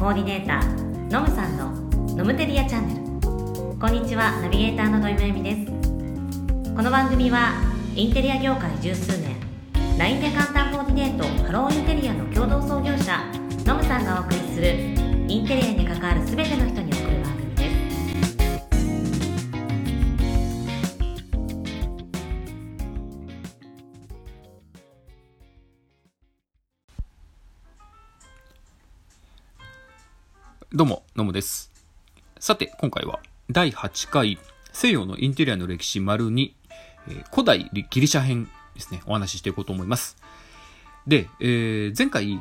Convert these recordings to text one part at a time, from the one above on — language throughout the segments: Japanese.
コーディネーターのむさんのノムテリアチャンネル。こんにちはナビゲーターの土井まゆみです。この番組はインテリア業界十数年 LINE で簡単コーディネートハローインテリアの共同創業者のむさんがお送りするインテリアに関わる全てのどうも、です。さて、今回は第8回西洋のインテリアの歴史丸2、えー古代ギリシャ編ですね、お話ししていこうと思います。で、えー前回、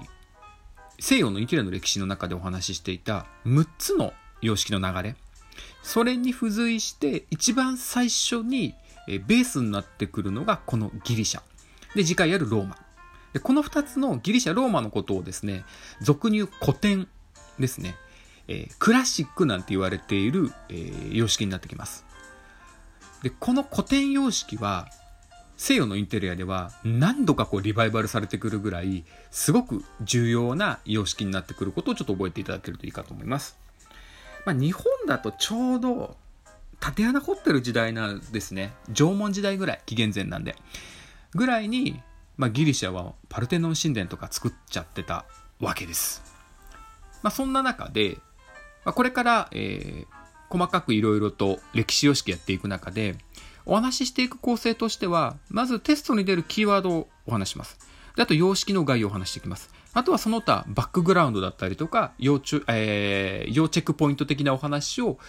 西洋のインテリアの歴史の中でお話ししていた6つの様式の流れ、それに付随して一番最初にベースになってくるのがこのギリシャ。で、次回あるローマ。でこの2つのギリシャ、ローマのことをですね、俗に言う古典ですね。えークラシックなんて言われている、えー様式になってきます。で、この古典様式は、西洋のインテリアでは何度かこうリバイバルされてくるぐらい、すごく重要な様式になってくることをちょっと覚えていただけるといいかと思います。まあ、日本だとちょうど縦穴掘ってる時代なんですね。縄文時代ぐらい、紀元前なんで。ぐらいに、まあ、ギリシャはパルテノン神殿とか作っちゃってたわけです。まあ、そんな中で、まあ、これから、えー細かくいろいろと歴史様式やっていく中で、お話ししていく構成としては、まずテストに出るキーワードをお話します。であと、様式の概要をお話していきます。あとはその他、バックグラウンドだったりとか、要注、えー要チェックポイント的なお話を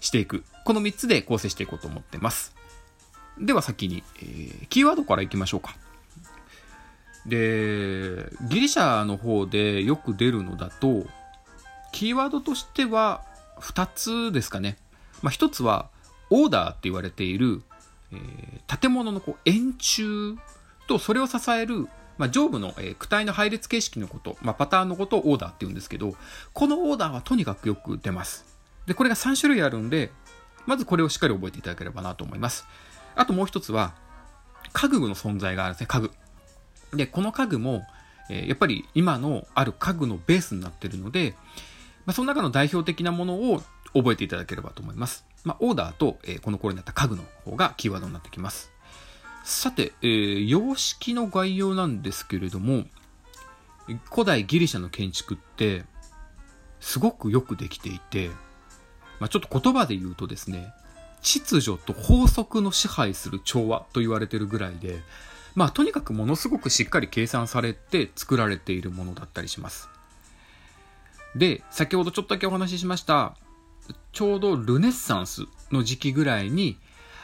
していく。この3つで構成していこうと思ってます。では先に、えーキーワードからいきましょうか。で、ギリシャの方でよく出るのだと、キーワードとしては2つですかね。まあ、1つは、オーダーって言われている、えー建物のこう円柱とそれを支える、まあ、上部の、え躯体の配列形式のこと、まあ、パターンのことをオーダーって言うんですけど、このオーダーはとにかくよく出ます。で、これが3種類あるんで、まずこれをしっかり覚えていただければなと思います。あともう一つは、家具の存在があるんですね、家具。で、この家具も、えーやっぱり今のある家具のベースになっているので、まあ、その中の代表的なものを覚えていただければと思います。まあ、オーダーと、えーこの頃になった家具の方がキーワードになってきます。さて、えー様式の概要なんですけれども、古代ギリシャの建築って、すごくよくできていて、まあ、ちょっと言葉で言うとですね、秩序と法則の支配する調和と言われてるぐらいで、まあとにかくものすごくしっかり計算されて作られているものだったりします。で、先ほどちょっとだけお話ししました、ちょうどルネッサンスの時期ぐらいに、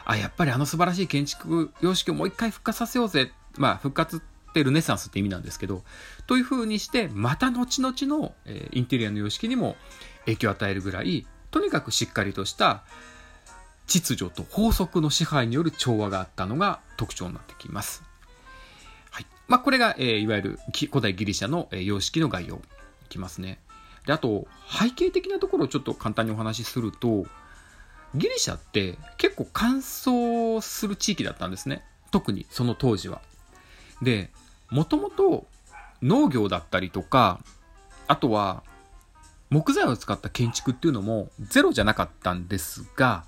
あ、やっぱりあの素晴らしい建築様式をもう一回復活させようぜ。まあ復活ってルネッサンスって意味なんですけど、という風にして、また後々の、えインテリアの様式にも影響を与えるぐらい、とにかくしっかりとした秩序と法則の支配による調和があったのが特徴になってきます。はい。まあ、これが、えーいわゆる古代ギリシャの、え様式の概要いきますね。で、あと、背景的なところをちょっと簡単にお話しすると、ギリシャって結構乾燥する地域だったんですね。特にその当時は。で、もともと農業だったりとか、あとは木材を使った建築っていうのもゼロじゃなかったんですが、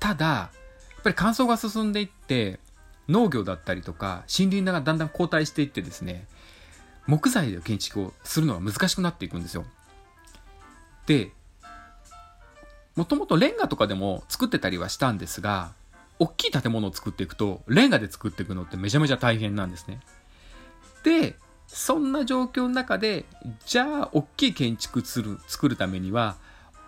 ただ、やっぱり乾燥が進んでいって、農業だったりとか森林がだんだん後退していってですね、木材で建築をするのが難しくなっていくんですよ。で、もともとレンガとかでも作ってたりはしたんですが、大きい建物を作っていくと、レンガで作っていくのってめちゃめちゃ大変なんですね。で、そんな状況の中で、じゃあ、大きい建築する作るためには、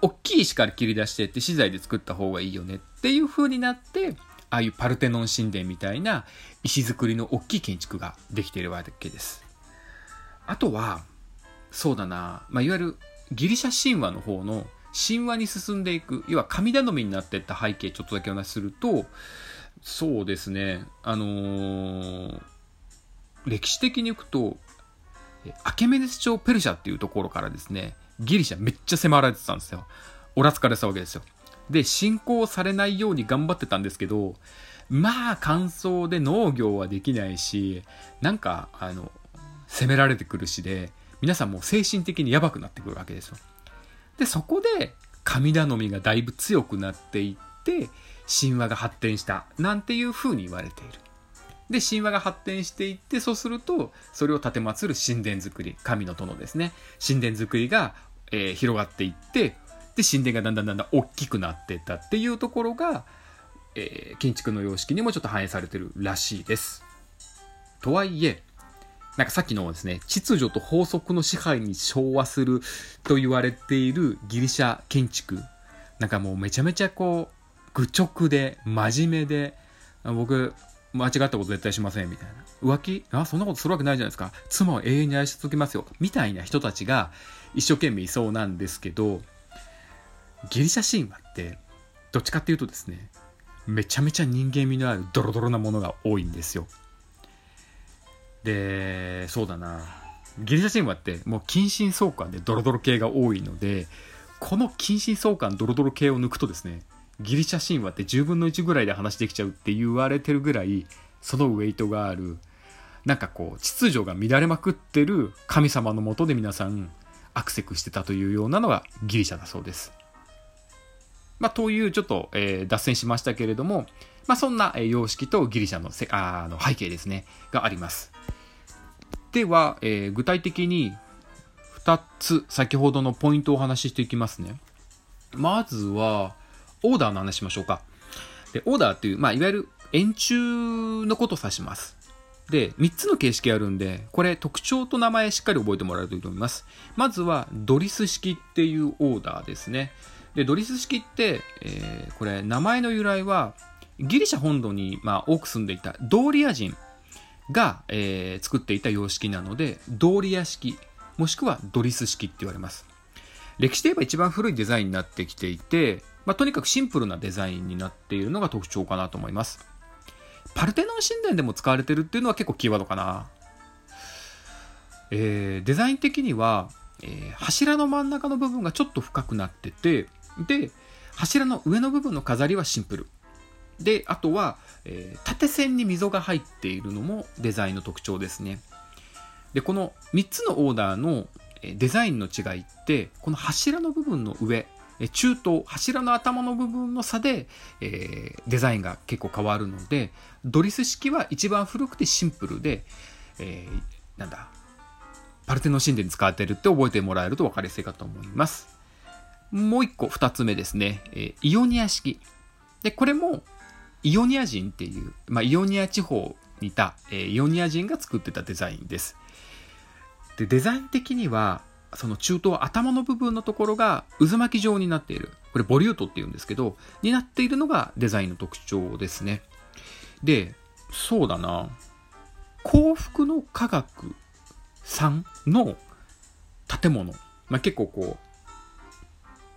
大きい石から切り出してって資材で作った方がいいよねっていう風になって、ああいうパルテノン神殿みたいな石造りの大きい建築ができているわけです。あとは、そうだな、まあ、いわゆるギリシャ神話の方の神話に進んでいく、要は神頼みになっていった背景ちょっとだけお話しすると、そうですね、あのー歴史的にいくと、アケメネス朝ペルシャっていうところからですね、ギリシャめっちゃ迫られてたんですよ。おらつかれたわけですよ。で、侵攻されないように頑張ってたんですけど、まあ乾燥で農業はできないし、なんか、あの、攻められてくるしで、皆さんもう精神的にやばくなってくるわけですよ。で、そこで神頼みがだいぶ強くなっていって、神話が発展したなんていう風に言われている。で、神話が発展していって、そうすると、それを奉る神殿作り、神の殿ですね。神殿作りが、えー、広がっていって、で、神殿がだんだんだんだん大きくなっていったっていうところが、えー、建築の様式にもちょっと反映されてるらしいです。とはいえ、なんかさっきのですね、秩序と法則の支配に昭和すると言われているギリシャ建築。なんかもうめちゃめちゃこう、愚直で、真面目で、僕、間違ったこと絶対しません、みたいな。浮気？あ、そんなことするわけないじゃないですか。妻を永遠に愛し続けますよ。みたいな人たちが一生懸命いそうなんですけど、ギリシャ神話って、どっちかっていうとですね、めちゃめちゃ人間味のあるドロドロなものが多いんですよ。で、そうだな。ギリシャ神話ってもう近親相関でドロドロ系が多いので、この近親相関ドロドロ系を抜くとですね、ギリシャ神話って10分の1ぐらいで話できちゃうって言われてるぐらいそのウェイトがあるなんかこう秩序が乱れまくってる神様のもとで皆さんアクセクしてたというようなのがギリシャだそうです。まあ、というちょっと、えー、脱線しましたけれども、まあ、そんな、様式とギリシャのせあの背景ですねがあります。では、えー、具体的に2つ先ほどのポイントをお話ししていきますね。まずは、オーダーの話しましょうか。で、オーダーっていう、まあ、いわゆる円柱のことを指します。で、3つの形式あるんで、これ特徴と名前しっかり覚えてもらえるといいと思います。まずは、ドリス式っていうオーダーですね。で、ドリス式って、えー、これ、名前の由来は、ギリシャ本土に、まあ、多く住んでいたドーリア人が、えー、作っていた様式なので、ドーリア式、もしくはドリス式って言われます。歴史で言えば一番古いデザインになってきていて、まあ、とにかくシンプルなデザインになっているのが特徴かなと思います。パルテノン神殿でも使われてるっていうのは結構キーワードかな。えー、デザイン的には、えー、柱の真ん中の部分がちょっと深くなってて、で、柱の上の部分の飾りはシンプル。で、あとは、えー、縦線に溝が入っているのもデザインの特徴ですね。で、この3つのオーダーのデザインの違いって、この柱の部分の上、中東、柱の頭の部分の差で、えー、デザインが結構変わるので、ドリス式は一番古くてシンプルで、えー、なんだ、パルテノ神殿に使われてるって覚えてもらえると分かりやすいかと思います。もう一個、二つ目ですね、えー、イオニア式。で、これも、イオニア人っていう、まあ、イオニア地方にいた、えー、イオニア人が作ってたデザインです。で、デザイン的には、その中東頭の部分のところが渦巻き状になっている。これボリュートって言うんですけど、になっているのがデザインの特徴ですね。で、そうだな。幸福の科学さんの建物。まあ、結構こう、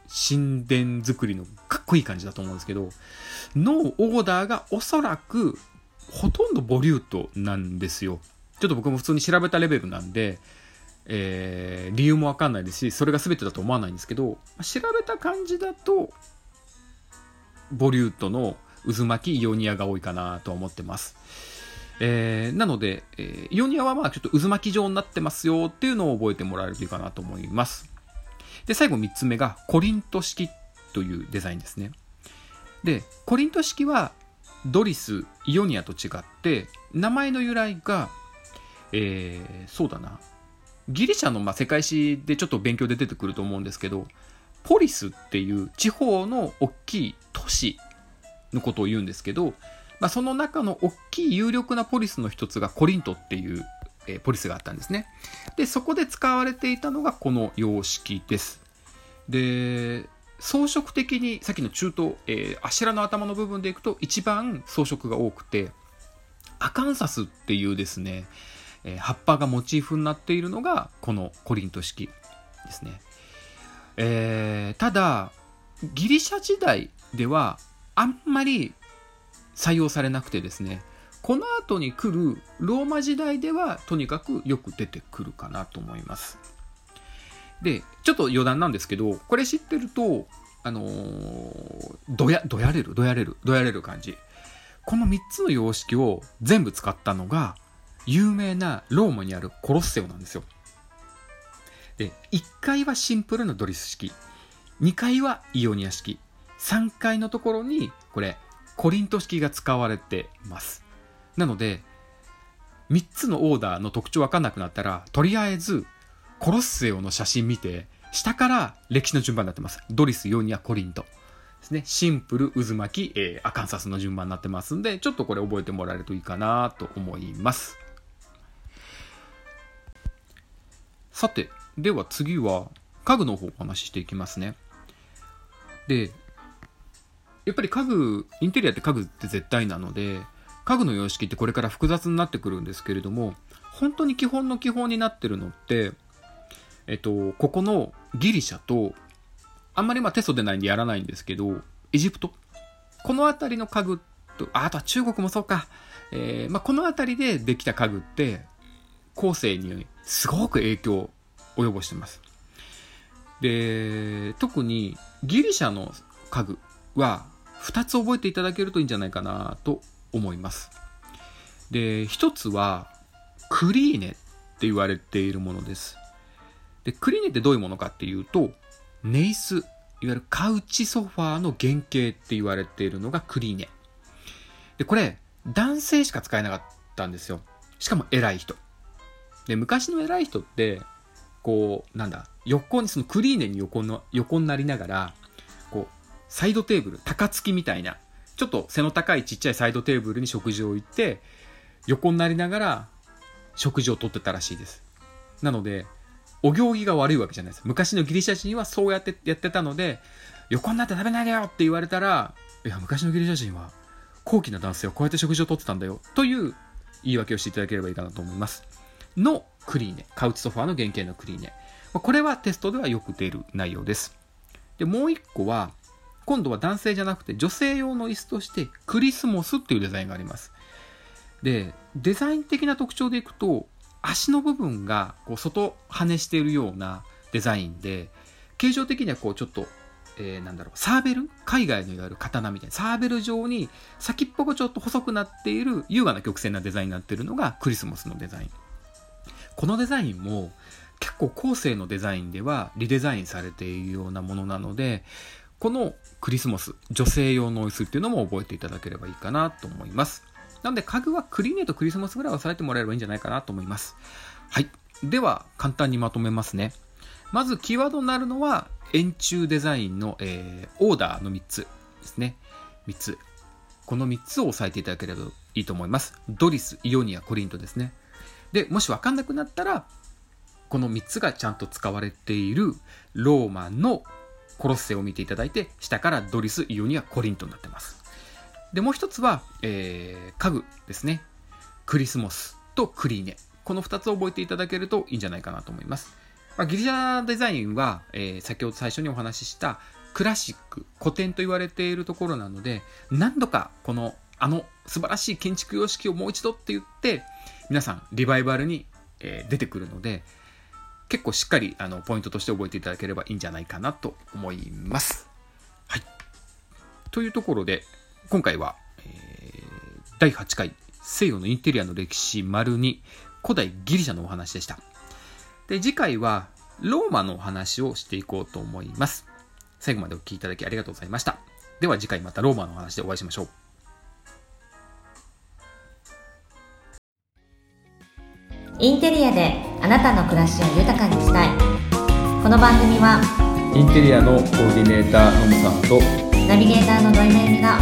神殿作りのかっこいい感じだと思うんですけど、のオーダーがおそらくほとんどボリュートなんですよ。ちょっと僕も普通に調べたレベルなんで、えー、理由もわかんないですし、それが全てだと思わないんですけど、調べた感じだと、ボリュートの渦巻きイオニアが多いかなと思ってます。えー、なので、えー、イオニアはまあちょっと渦巻き状になってますよっていうのを覚えてもらえるといいかなと思います。で、最後3つ目がコリント式というデザインですね。で、コリント式はドリス、イオニアと違って、名前の由来が、えー、そうだな、ギリシャのまあ世界史でちょっと勉強で出てくると思うんですけど、ポリスっていう地方の大きい都市のことを言うんですけど、まあ、その中の大きい有力なポリスの一つがコリントっていう、え、ポリスがあったんですね。で、そこで使われていたのがこの様式です。で、装飾的に、さっきの中東、えー、アシラの頭の部分でいくと一番装飾が多くて、アカンサスっていうですね、えー、葉っぱがモチーフになっているのがこのコリント式ですね。えー、ただ、ギリシャ時代ではあんまり採用されなくてですね、この後に来るローマ時代ではとにかくよく出てくるかなと思います。で、ちょっと余談なんですけど、これ知ってると、あのー、どや、どやれる、どやれる、どやれる感じ。この3つの様式を全部使ったのが、有名なローマにあるコロッセオなんですよ。で、1階はシンプルなドリス式。2階はイオニア式3階のところにこれコリント式が使われてますなので3つのオーダーの特徴分かんなくなったらとりあえずコロッセオの写真見て下から歴史の順番になってます。ドリスイオニアコリントですね。シンプル渦巻き、えー、アカンサスの順番になってますんでちょっとこれ覚えてもらえるといいかなと思います。さてでは次は家具の方お話ししていきますね。でやっぱり家具インテリアって家具って絶対なので家具の様式ってこれから複雑になってくるんですけれども本当に基本の基本になってるのってえっとここのギリシャとあんまりまあテストでないんでやらないんですけどエジプト。この辺りの家具とああとは中国もそうか、えーまあ、この辺りでできた家具って後世にすごく影響を及ぼしてます。で特にギリシャの家具は2つ覚えていただけるといいんじゃないかなと思います。で、1つはクリーネって言われているものです。で、クリーネってどういうものかっていうと、ネイス、いわゆるカウチソファーの原型って言われているのがクリーネ。で、これ、男性しか使えなかったんですよ。しかも偉い人。で、昔の偉い人って、こう、なんだ、横に、そのクリーネに横の、横になりながら、こう、サイドテーブル、高付きみたいな、ちょっと背の高いちっちゃいサイドテーブルに食事を置いて、横になりながら食事をとってたらしいです。なので、お行儀が悪いわけじゃないです。昔のギリシャ人はそうやってやってたので、横になって食べないでよって言われたら、いや、昔のギリシャ人は高貴な男性はこうやって食事をとってたんだよという言い訳をしていただければいいかなと思います。のクリーネ。カウチソファーの原型のクリーネ。これはテストではよく出る内容です。で、もう一個は、今度は男性じゃなくて女性用の椅子としてクリスモスっていうデザインがあります。で、デザイン的な特徴でいくと、足の部分がこう外跳ねしているようなデザインで、形状的にはこうちょっと、えー、なんだろう、サーベル？海外のいわゆる刀みたいな、サーベル状に先っぽがちょっと細くなっている優雅な曲線なデザインになっているのがクリスモスのデザイン。このデザインも結構後世のデザインではリデザインされているようなものなので、このクリスマス、女性用の椅子っていうのも覚えていただければいいかなと思います。なので家具はクリーネとクリスマスぐらい押さえてもらえればいいんじゃないかなと思います。はい。では、簡単にまとめますね。まず、キーワードになるのは、円柱デザインの、えー、オーダーの3つですね。3つ。この3つを押さえていただければいいと思います。ドリス、イオニア、コリントですね。で、もしわかんなくなったら、この3つがちゃんと使われているローマンのコロッセを見ていただいて、下からドリス、イオニア、コリントになってます。で、もう一つは、えー、家具ですね。クリスモスとクリーネ。この2つを覚えていただけるといいんじゃないかなと思います。まあ、ギリシャデザインは、えー、先ほど最初にお話ししたクラシック、古典と言われているところなので、何度かこの、あの素晴らしい建築様式をもう一度って言って、皆さんリバイバルに、えー、出てくるので、結構しっかりあのポイントとして覚えていただければいいんじゃないかなと思います。はい。というところで、今回は、えー、第8回西洋のインテリアの歴史丸2古代ギリシャのお話でした。で、次回はローマのお話をしていこうと思います。最後までお聴きいただきありがとうございました。では次回またローマのお話でお会いしましょう。インテリアであなたの暮らしを豊かにしたい。この番組はインテリアのコーディネーターのむさんとナビゲーターの土井めぐみが